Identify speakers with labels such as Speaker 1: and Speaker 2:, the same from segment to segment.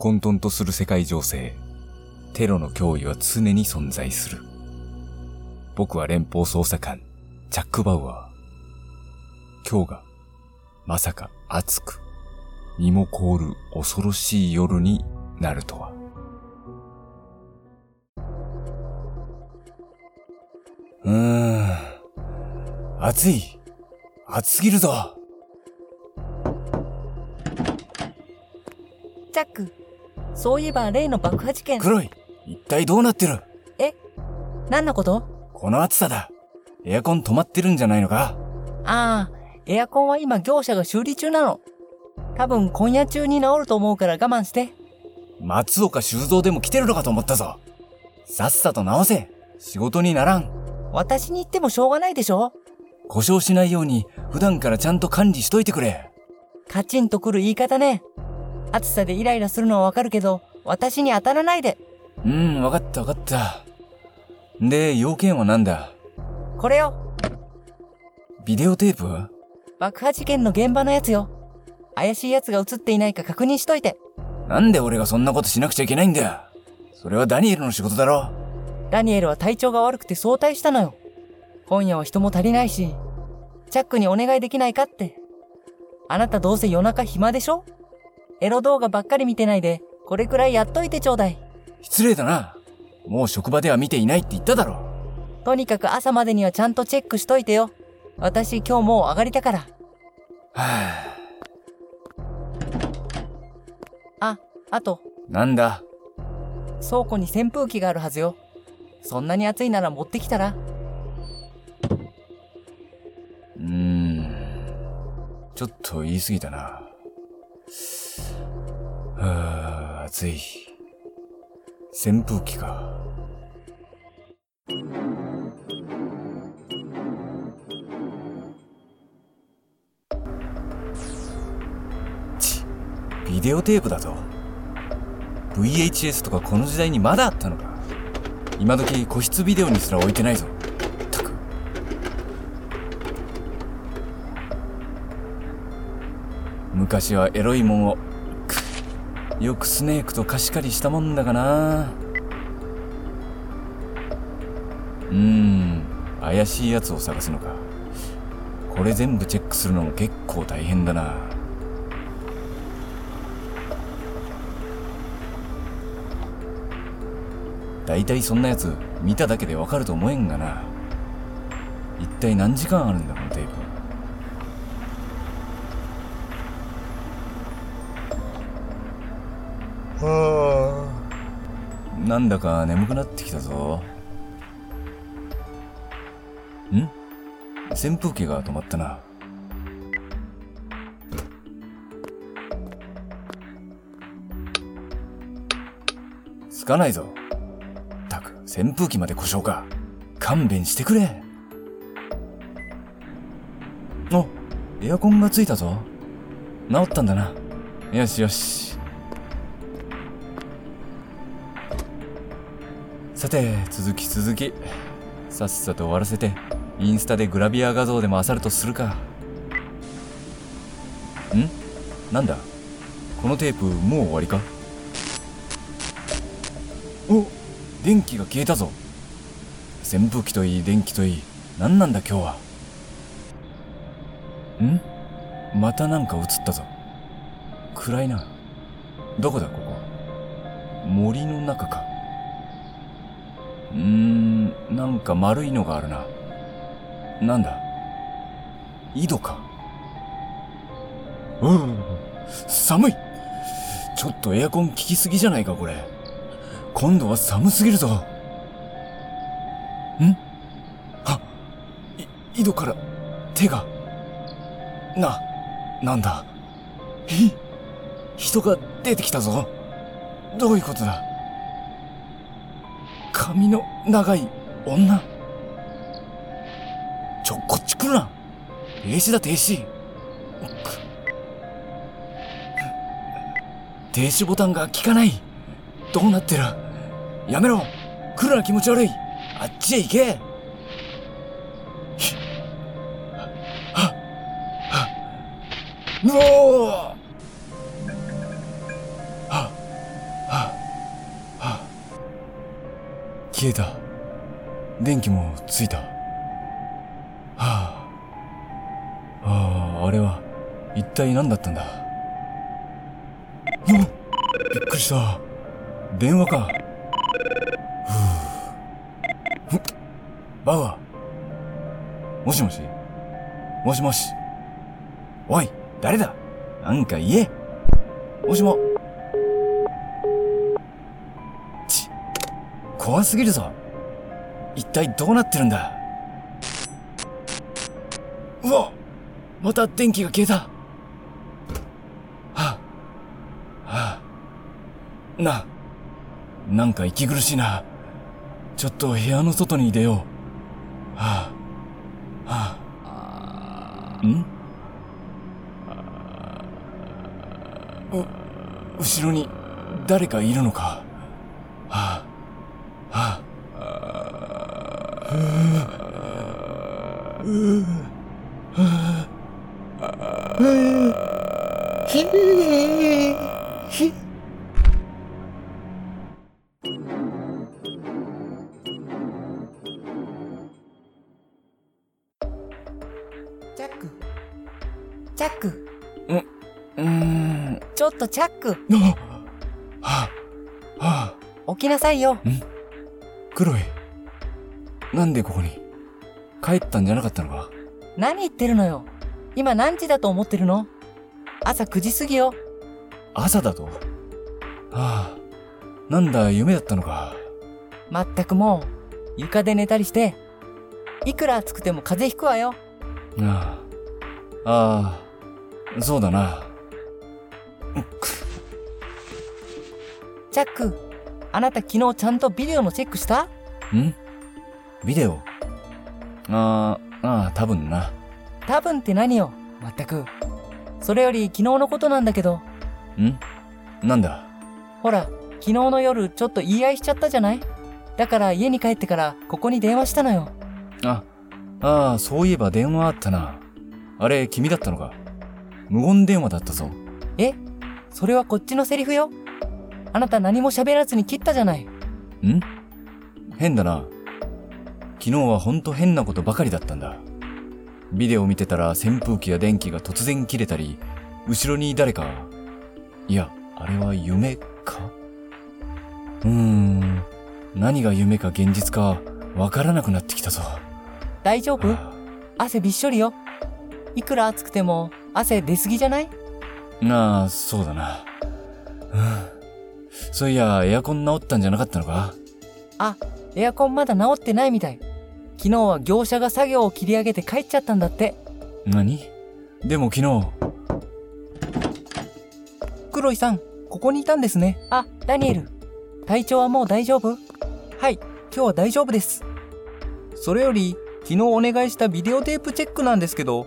Speaker 1: 混沌とする世界情勢、テロの脅威は常に存在する。僕は連邦捜査官、チャック・バウアー。今日が、まさか暑く、身も凍る恐ろしい夜になるとは。暑い。暑すぎるぞ。
Speaker 2: チャック、そういえば例の爆破事件。
Speaker 1: 黒い。一体どうなってる？
Speaker 2: え何のこと？
Speaker 1: この暑さだ。エアコン止まってるんじゃないのか？
Speaker 2: ああ、エアコンは今業者が修理中なの。多分今夜中に治ると思うから我慢して。
Speaker 1: 松岡修造でも来てるのかと思ったぞ。さっさと直せ。仕事にならん。
Speaker 2: 私に言ってもしょうがないでしょ
Speaker 1: 故障しないように普段からちゃんと管理しといてくれ。
Speaker 2: カチンとくる言い方ね。暑さでイライラするのはわかるけど、私に当たらないで。
Speaker 1: うん、わかったわかった。で、要件は何だ？
Speaker 2: これよ。
Speaker 1: ビデオテープ？
Speaker 2: 爆破事件の現場のやつよ。怪しいやつが映っていないか確認しといて。
Speaker 1: なんで俺がそんなことしなくちゃいけないんだ？よ。それはダニエルの仕事だろ。
Speaker 2: ダニエルは体調が悪くて早退したのよ。今夜は人も足りないし、チャックにお願いできないかって。あなたどうせ夜中暇でしょ？エロ動画ばっかり見てないで、これくらいやっといてちょうだい。
Speaker 1: 失礼だな。もう職場では見ていないって言っただろ。
Speaker 2: とにかく朝までにはちゃんとチェックしといてよ。私今日もう上がりだから。
Speaker 1: は
Speaker 2: あ、あと、
Speaker 1: ぁ。なんだ？
Speaker 2: 倉庫に扇風機があるはずよ。そんなに暑いなら持ってきたら
Speaker 1: ちょっと言い過ぎたな。はぁ、暑い。扇風機か。ち、ビデオテープだと。VHS とかこの時代にまだあったのか。今時個室ビデオにすら置いてないぞ。昔はエロいもんを、よくスネークと貸し借りしたもんだがな。うーん、怪しいやつを探すのか。これ全部チェックするのも結構大変だな。大体そんなやつ見ただけでわかると思えんがな。一体何時間あるんだこのテープ。なんだか眠くなってきたぞ。ん？扇風機が止まったな。つかないぞ。たく、扇風機まで故障か。勘弁してくれ。お、エアコンがついたぞ。治ったんだな。よしよし。さて、続き続き。さっさと終わらせて、インスタでグラビア画像でも漁るとするか。ん？なんだ？このテープもう終わりか？お電気が消えたぞ。扇風機といい、電気といい。何なんだ今日は？ん？またなんか映ったぞ。暗いな。どこだここ？森の中か。うーん、なんか丸いのがあるな。なんだ？井戸か。うん、寒いちょっとエアコン効きすぎじゃないかこれ。今度は寒すぎるぞ。ん？あ、い、井戸から手が。な、なんだ？ひ、人が出てきたぞ。どういうことだ？髪の長い女。ちょ、こっち来るな。停止だ、停止。停止ボタンが効かない。どうなってるやめろ来るな気持ち悪いあっちへ行けはっはっうおー消えた。電気もついた。はあ。ああ、あれは、一体何だったんだ？うわびっくりした。電話か。ふぅ。バウアー。もしもし？もしもし。おい、誰だ？なんか言え。もしも。怖すぎるぞ。一体どうなってるんだ？うわまた電気が消えた。はあ、はあ、な、なんか息苦しいな。ちょっと部屋の外に出よう。はあ、はあ、ん？う、後ろに誰かいるのか？はあ、はあ、ふぅ、ふぅ、
Speaker 2: ひーひチャック。チャック。
Speaker 1: うーん、
Speaker 2: ちょっとチャック。
Speaker 1: な、はあ、はあ、
Speaker 2: 起きなさいよ。
Speaker 1: クロエ。なんでここに？帰ったんじゃなかったのか？
Speaker 2: 何言ってるのよ？今何時だと思ってるの？朝9時過ぎよ。
Speaker 1: 朝だと？はあ、なんだ、夢だったのか？
Speaker 2: まったくもう床で寝たりしていくら暑くても風邪ひくわよ。
Speaker 1: ああ、ああ、そうだな。
Speaker 2: チャックあなた昨日ちゃんとビデオのチェックした？
Speaker 1: ん？ビデオ。ああ、ああ、多分な。
Speaker 2: 多分って何よ？まったく。それより昨日のことなんだけど。
Speaker 1: ん？なんだ？
Speaker 2: ほら昨日の夜ちょっと言い合いしちゃったじゃない？だから家に帰ってからここに電話したのよ。
Speaker 1: あ、ああ、そういえば電話あったな。あれ、君だったのか？無言電話だったぞ。
Speaker 2: え？それはこっちのセリフよ。あなた何も喋らずに切ったじゃない。
Speaker 1: ん？変だな。昨日はほんと変なことばかりだったんだ。ビデオ見てたら扇風機や電気が突然切れたり、後ろに誰か、いや、あれは夢か？うーん、何が夢か現実かわからなくなってきたぞ。
Speaker 2: 大丈夫？
Speaker 1: は
Speaker 2: 汗びっしょりよ。いくら暑くても汗出すぎじゃない？
Speaker 1: あなあ、そうだな。うん。そういや、エアコン直ったんじゃなかったのか？
Speaker 2: あエアコンまだ治ってないみたい昨日は業者が作業を切り上げて帰っちゃったんだって。
Speaker 1: 何？でも昨日、
Speaker 2: 黒井さんここにいたんですね。あダニエル。体調はもう大丈夫？はい。今日は大丈夫です。それより昨日お願いしたビデオテープチェックなんですけど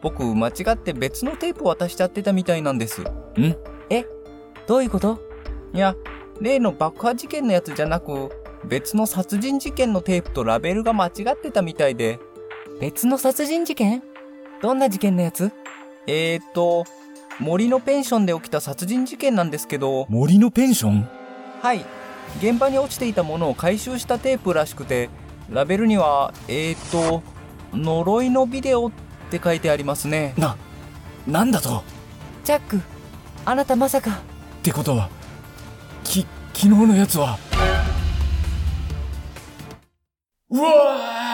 Speaker 2: 僕間違って別のテープ渡しちゃってたみたいなんです。
Speaker 1: ん？
Speaker 2: え？どういうこと？いや例の爆破事件のやつじゃなく別の殺人事件のテープとラベルが間違ってたみたいで。別の殺人事件？どんな事件のやつ？えーっと森のペンションで起きた殺人事件なんですけど。
Speaker 1: 森のペンション？
Speaker 2: はい。現場に落ちていたものを回収したテープらしくてラベルにはえーっと呪いのビデオって書いてありますね。
Speaker 1: な、なんだと？
Speaker 2: チャックあなたまさか。
Speaker 1: ってことは、き、昨日のやつは？うわ